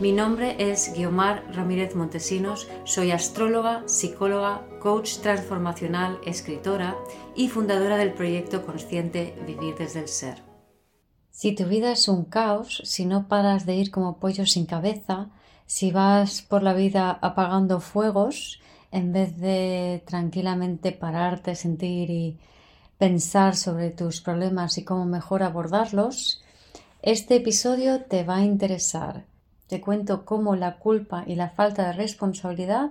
Mi nombre es Guiomar Ramírez Montesinos, soy astróloga, psicóloga, coach transformacional, escritora y fundadora del proyecto consciente Vivir desde el Ser. Si tu vida es un caos, si no paras de ir como pollo sin cabeza, si vas por la vida apagando fuegos, en vez de tranquilamente pararte, sentir y pensar sobre tus problemas y cómo mejor abordarlos, este episodio te va a interesar te cuento cómo la culpa y la falta de responsabilidad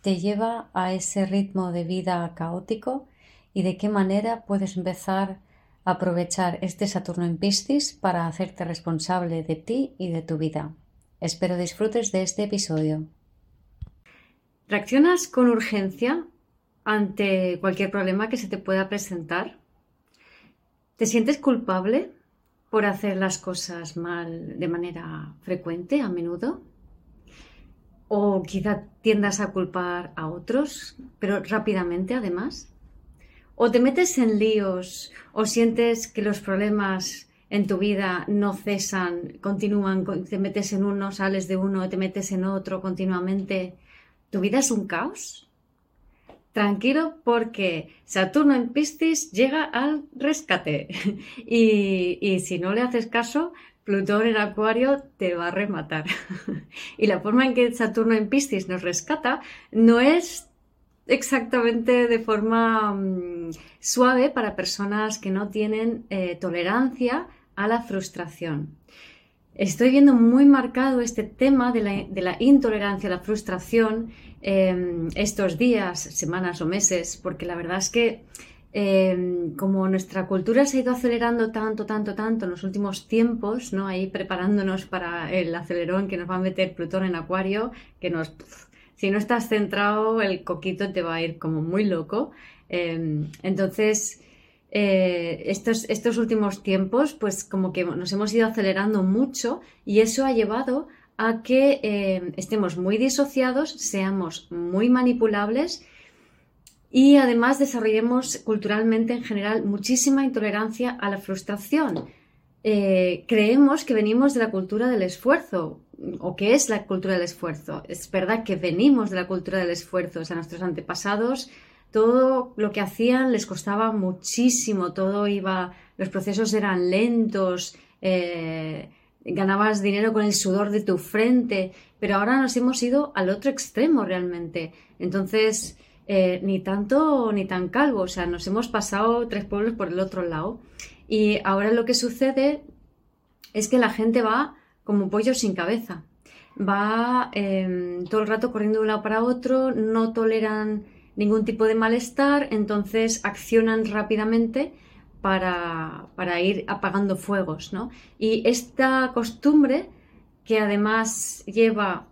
te lleva a ese ritmo de vida caótico y de qué manera puedes empezar a aprovechar este Saturno en Piscis para hacerte responsable de ti y de tu vida. Espero disfrutes de este episodio. ¿Reaccionas con urgencia ante cualquier problema que se te pueda presentar? ¿Te sientes culpable por hacer las cosas mal de manera frecuente, a menudo. O quizá tiendas a culpar a otros, pero rápidamente además. O te metes en líos o sientes que los problemas en tu vida no cesan, continúan, te metes en uno, sales de uno, te metes en otro continuamente. ¿Tu vida es un caos? Tranquilo porque Saturno en Piscis llega al rescate y, si no le haces caso, Plutón en Acuario te va a rematar. y la forma en que Saturno en Piscis nos rescata no es exactamente de forma mm, suave para personas que no tienen eh, tolerancia a la frustración. Estoy viendo muy marcado este tema de la, intolerancia la frustración em, estos días, semanas o meses, porque la verdad es que em, como nuestra cultura se ha ido acelerando tanto, tanto, tanto en los últimos tiempos, ¿no? Ahí preparándonos para el acelerón que nos va a meter Plutón en Acuario, que nos, si no estás centrado, el coquito te va a ir como muy loco. Em, entonces, eh, estos, últimos tiempos, pues como que nos hemos ido acelerando mucho y eso ha llevado a que eh, estemos muy disociados, seamos muy manipulables y además desarrollemos culturalmente en general muchísima intolerancia a la frustración. Eh, creemos que venimos de la cultura del esfuerzo o que es la cultura del esfuerzo. Es verdad que venimos de la cultura del esfuerzo, o sea, nuestros antepasados todo lo que hacían les costaba muchísimo, todo iba, los procesos eran lentos, eh, ganabas dinero con el sudor de tu frente, pero ahora nos hemos ido al otro extremo realmente. Entonces, eh, ni tanto ni tan calvo, o sea, nos hemos pasado tres pueblos por el otro lado. Y ahora lo que sucede es que la gente va como pollo sin cabeza. Va em, todo el rato corriendo de un lado para otro, no toleran ningún tipo de malestar, entonces accionan rápidamente para, ir apagando fuegos. ¿no? Y esta costumbre, que además lleva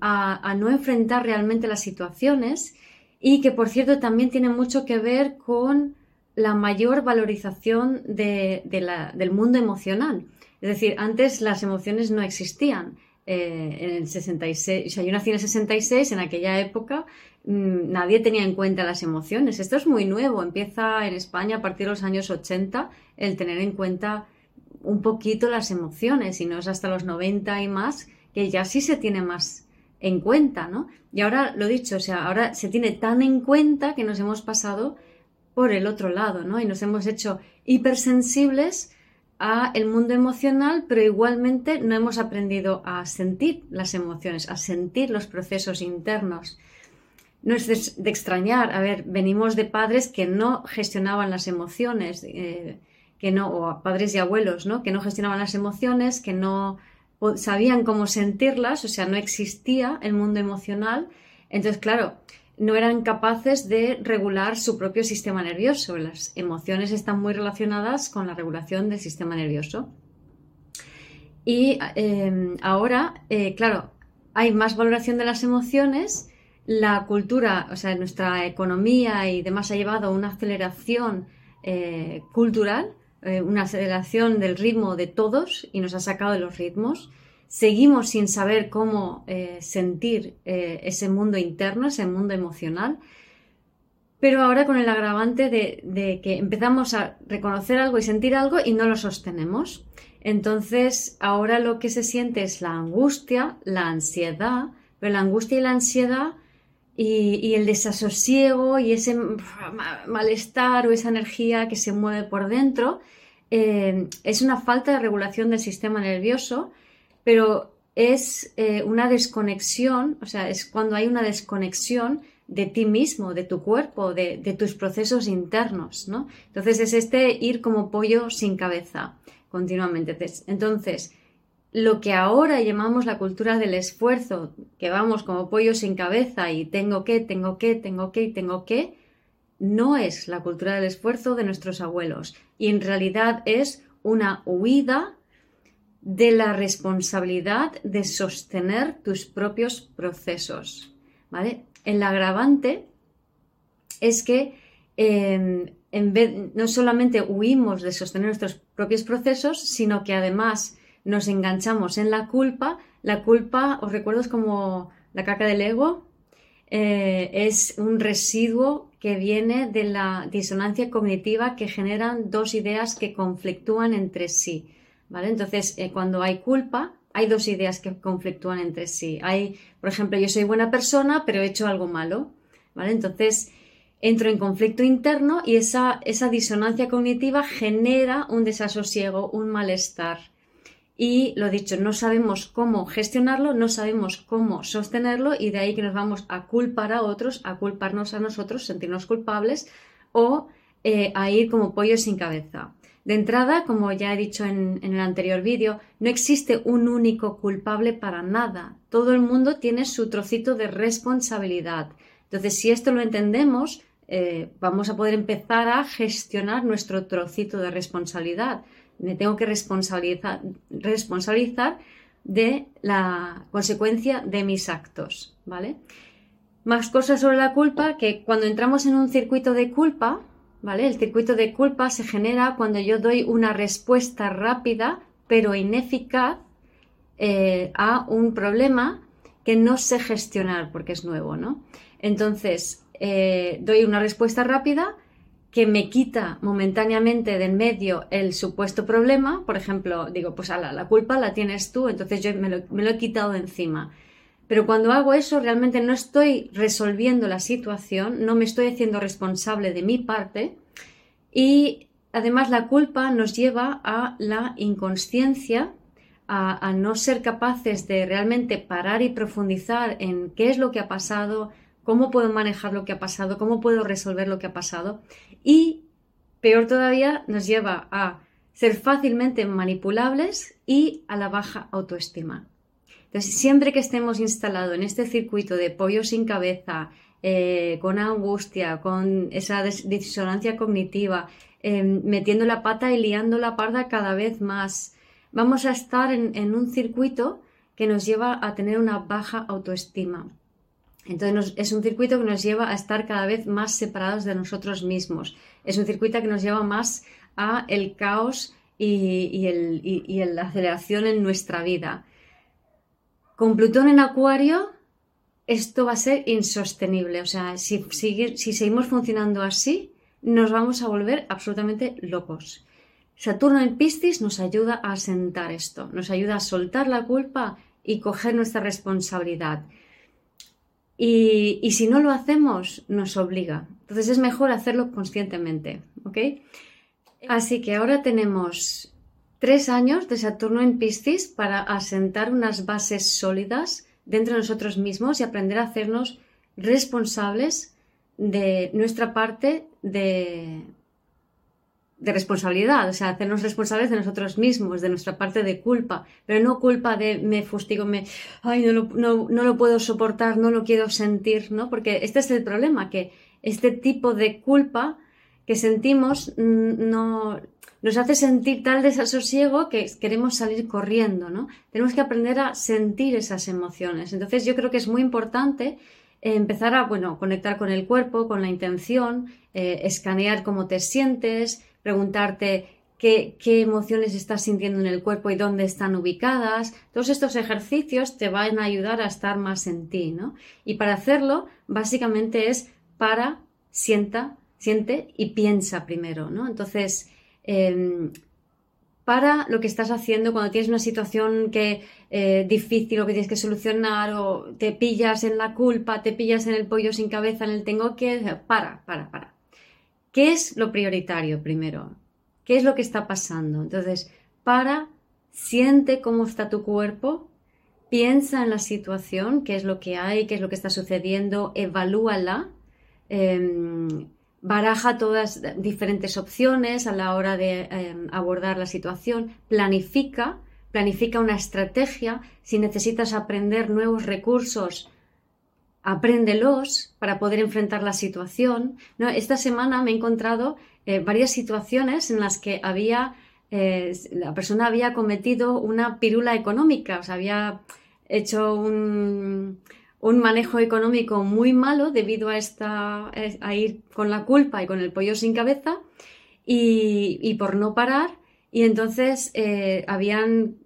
a, no enfrentar realmente las situaciones y que, por cierto, también tiene mucho que ver con la mayor valorización del mundo emocional. Es decir, antes las emociones no existían. Eh, en el 66, o sea, yo nací en el 66, en aquella época mm, nadie tenía en cuenta las emociones. Esto es muy nuevo, empieza en España a partir de los años 80 el tener en cuenta un poquito las emociones y no es hasta los 90 y más que ya sí se tiene más en cuenta, ¿no? Y ahora lo dicho, o sea, ahora se tiene tan en cuenta que nos hemos pasado por el otro lado, ¿no? Y nos hemos hecho hipersensibles a el mundo emocional, pero igualmente no hemos aprendido a sentir las emociones, a sentir los procesos internos. No es de, extrañar, a ver, venimos de padres que no gestionaban las emociones, eh, que no, o padres y abuelos, ¿no? Que no gestionaban las emociones, que no sabían cómo sentirlas, o sea, no existía el mundo emocional. Entonces, claro, no eran capaces de regular su propio sistema nervioso. Las emociones están muy relacionadas con la regulación del sistema nervioso. Y em, ahora, eh, claro, hay más valoración de las emociones, la cultura, o sea, nuestra economía y demás ha llevado a una aceleración eh, cultural, eh, una aceleración del ritmo de todos y nos ha sacado de los ritmos. Seguimos sin saber cómo eh, sentir ese mundo interno, ese mundo emocional, pero ahora con el agravante de, que empezamos a reconocer algo y sentir algo y no lo sostenemos. Entonces, ahora lo que se siente es la angustia, la ansiedad, pero la angustia y la ansiedad y, el desasosiego y ese malestar o esa energía que se mueve por dentro eh, es una falta de regulación del sistema nervioso, pero es eh, una desconexión, o sea, es cuando hay una desconexión de ti mismo, de tu cuerpo, de, de, tus procesos internos, ¿no? Entonces es este ir como pollo sin cabeza continuamente. Entonces, lo que ahora llamamos la cultura del esfuerzo, que vamos como pollo sin cabeza y tengo que, tengo que, tengo que y tengo que, no es la cultura del esfuerzo de nuestros abuelos y en realidad es una huida de la responsabilidad de sostener tus propios procesos. ¿vale? El agravante es que em, en vez, no solamente huimos de sostener nuestros propios procesos, sino que además nos enganchamos en la culpa. La culpa, os recuerdo, es como la caca del ego, eh, es un residuo que viene de la disonancia cognitiva que generan dos ideas que conflictúan entre sí. ¿Vale? Entonces, eh, cuando hay culpa, hay dos ideas que conflictúan entre sí. Hay, por ejemplo, yo soy buena persona, pero he hecho algo malo. ¿vale? Entonces, entro en conflicto interno y esa, esa disonancia cognitiva genera un desasosiego, un malestar y lo dicho, no sabemos cómo gestionarlo, no sabemos cómo sostenerlo y de ahí que nos vamos a culpar a otros, a culparnos a nosotros, sentirnos culpables o eh, a ir como pollo sin cabeza. De entrada, como ya he dicho en, el anterior vídeo, no existe un único culpable para nada. Todo el mundo tiene su trocito de responsabilidad. Entonces, si esto lo entendemos, eh, vamos a poder empezar a gestionar nuestro trocito de responsabilidad me tengo que responsabilizar, responsabilizar de la consecuencia de mis actos, ¿vale? Más cosas sobre la culpa, que cuando entramos en un circuito de culpa, ¿vale? El circuito de culpa se genera cuando yo doy una respuesta rápida pero ineficaz eh, a un problema que no sé gestionar porque es nuevo, ¿no? Entonces, eh, doy una respuesta rápida que me quita momentáneamente del medio el supuesto problema, por ejemplo, digo, pues la culpa la tienes tú, entonces yo me lo, he quitado de encima. Pero cuando hago eso, realmente no estoy resolviendo la situación, no me estoy haciendo responsable de mi parte y además la culpa nos lleva a la inconsciencia, a, no ser capaces de realmente parar y profundizar en qué es lo que ha pasado, cómo puedo manejar lo que ha pasado, cómo puedo resolver lo que ha pasado y, peor todavía, nos lleva a ser fácilmente manipulables y a la baja autoestima. Siempre que estemos instalados en este circuito de pollo sin cabeza, eh, con angustia, con esa disonancia cognitiva, em, metiendo la pata y liando la parda cada vez más, vamos a estar en un circuito que nos lleva a tener una baja autoestima. Entonces es un circuito que nos lleva a estar cada vez más separados de nosotros mismos. Es un circuito que nos lleva más a el caos y, la aceleración en nuestra vida. Con Plutón en Acuario, esto va a ser insostenible. O sea, si, seguimos funcionando así, nos vamos a volver absolutamente locos. Saturno en Piscis nos ayuda a asentar esto, nos ayuda a soltar la culpa y coger nuestra responsabilidad. Y, si no lo hacemos, nos obliga. Entonces es mejor hacerlo conscientemente. Así que ahora tenemos tres años de Saturno en Piscis para asentar unas bases sólidas dentro de nosotros mismos y aprender a hacernos responsables de nuestra parte de, responsabilidad, o sea, hacernos responsables de nosotros mismos, de nuestra parte de culpa, pero no culpa de me fustigo, me, ay, no lo, no, no lo puedo soportar, no lo quiero sentir, ¿no? Porque este es el problema, que este tipo de culpa que sentimos no, nos hace sentir tal desasosiego que queremos salir corriendo, ¿no? Tenemos que aprender a sentir esas emociones. Entonces yo creo que es muy importante eh, empezar a, bueno, conectar con el cuerpo, con la intención, eh, escanear cómo te sientes, preguntarte qué, qué, emociones estás sintiendo en el cuerpo y dónde están ubicadas. Todos estos ejercicios te van a ayudar a estar más en ti, ¿no? Y para hacerlo, básicamente es para, sienta, siente y piensa primero, ¿no? Entonces, Em, para lo que estás haciendo cuando tienes una situación que eh, difícil o que tienes que solucionar o te pillas en la culpa, te pillas en el pollo sin cabeza, en el tengo que, para, para, para. ¿Qué es lo prioritario primero? ¿Qué es lo que está pasando? Entonces, para, siente cómo está tu cuerpo, piensa en la situación, qué es lo que hay, qué es lo que está sucediendo, evalúala. Em, baraja todas diferentes opciones a la hora de em, abordar la situación, planifica, planifica una estrategia, si necesitas aprender nuevos recursos, apréndelos para poder enfrentar la situación. Esta semana me he encontrado eh, varias situaciones en las que había, eh, la persona había cometido una pirula económica, o sea, había hecho un, un manejo económico muy malo debido a, esta, a ir con la culpa y con el pollo sin cabeza y, por no parar. Y entonces eh, habían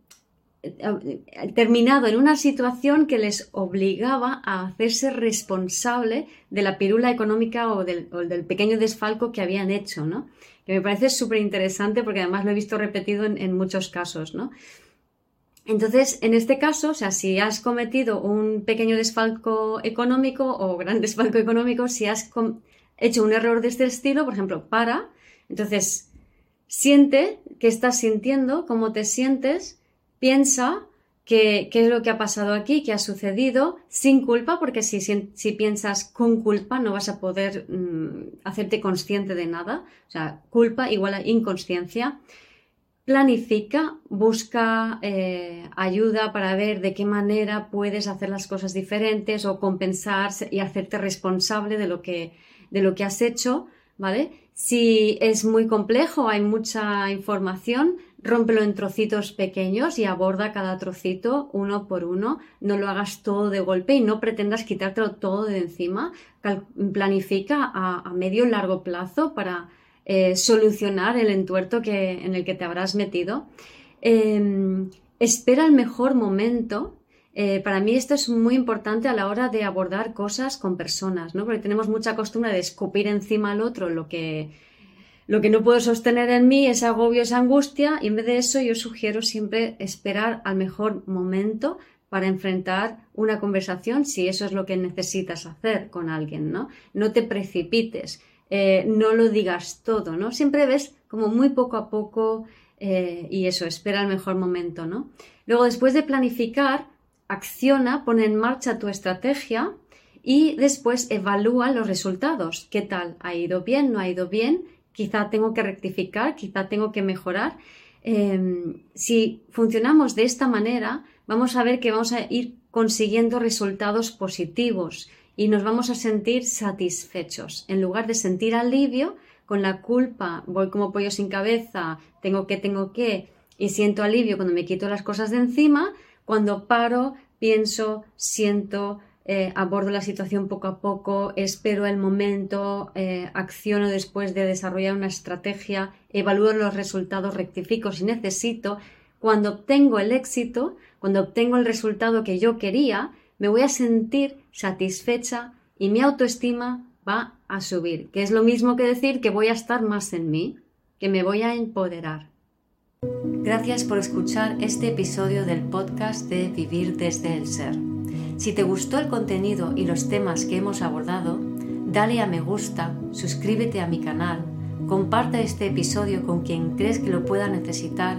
eh, terminado en una situación que les obligaba a hacerse responsable de la pirula económica o del, pequeño desfalco que habían hecho, ¿no? Que me parece súper interesante porque además lo he visto repetido en, en muchos casos, ¿no? Entonces, en este caso, o sea, si has cometido un pequeño desfalco económico o gran desfalco económico, si has hecho un error de este estilo, por ejemplo, para, entonces siente qué estás sintiendo, cómo te sientes, piensa qué, es lo que ha pasado aquí, qué ha sucedido, sin culpa, porque si, si piensas con culpa no vas a poder mm, hacerte consciente de nada. O sea, culpa igual a inconsciencia planifica, busca eh, ayuda para ver de qué manera puedes hacer las cosas diferentes o compensar y hacerte responsable de lo que, de lo que has hecho, ¿vale? Si es muy complejo, hay mucha información, rómpelo en trocitos pequeños y aborda cada trocito uno por uno. No lo hagas todo de golpe y no pretendas quitártelo todo de encima. Planifica a, a medio y largo plazo para eh, solucionar el entuerto que, en el que te habrás metido. Em, espera el mejor momento. Eh, para mí esto es muy importante a la hora de abordar cosas con personas, ¿no? Porque tenemos mucha costumbre de escupir encima al otro lo que, lo que no puedo sostener en mí, es agobio, es angustia, y en vez de eso yo sugiero siempre esperar al mejor momento para enfrentar una conversación si eso es lo que necesitas hacer con alguien, ¿no? No te precipites. Eh, no lo digas todo, ¿no? Siempre ves como muy poco a poco eh, y eso, espera el mejor momento, ¿no? Luego, después de planificar, acciona, pone en marcha tu estrategia y después evalúa los resultados. ¿Qué tal? ¿Ha ido bien? ¿No ha ido bien? Quizá tengo que rectificar, quizá tengo que mejorar. Em, si funcionamos de esta manera, vamos a ver que vamos a ir consiguiendo resultados positivos y nos vamos a sentir satisfechos. En lugar de sentir alivio, con la culpa, voy como pollo sin cabeza, tengo que, tengo que, y siento alivio cuando me quito las cosas de encima, cuando paro, pienso, siento, eh, abordo la situación poco a poco, espero el momento, eh, acciono después de desarrollar una estrategia, evalúo los resultados, rectifico si necesito. Cuando obtengo el éxito, cuando obtengo el resultado que yo quería, me voy a sentir satisfecha y mi autoestima va a subir, que es lo mismo que decir que voy a estar más en mí, que me voy a empoderar. Gracias por escuchar este episodio del podcast de Vivir desde el Ser. Si te gustó el contenido y los temas que hemos abordado, dale a me gusta, suscríbete a mi canal, comparte este episodio con quien crees que lo pueda necesitar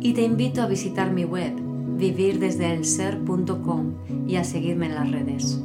y te invito a visitar mi web vivirdesdeelser.com y a seguirme en las redes.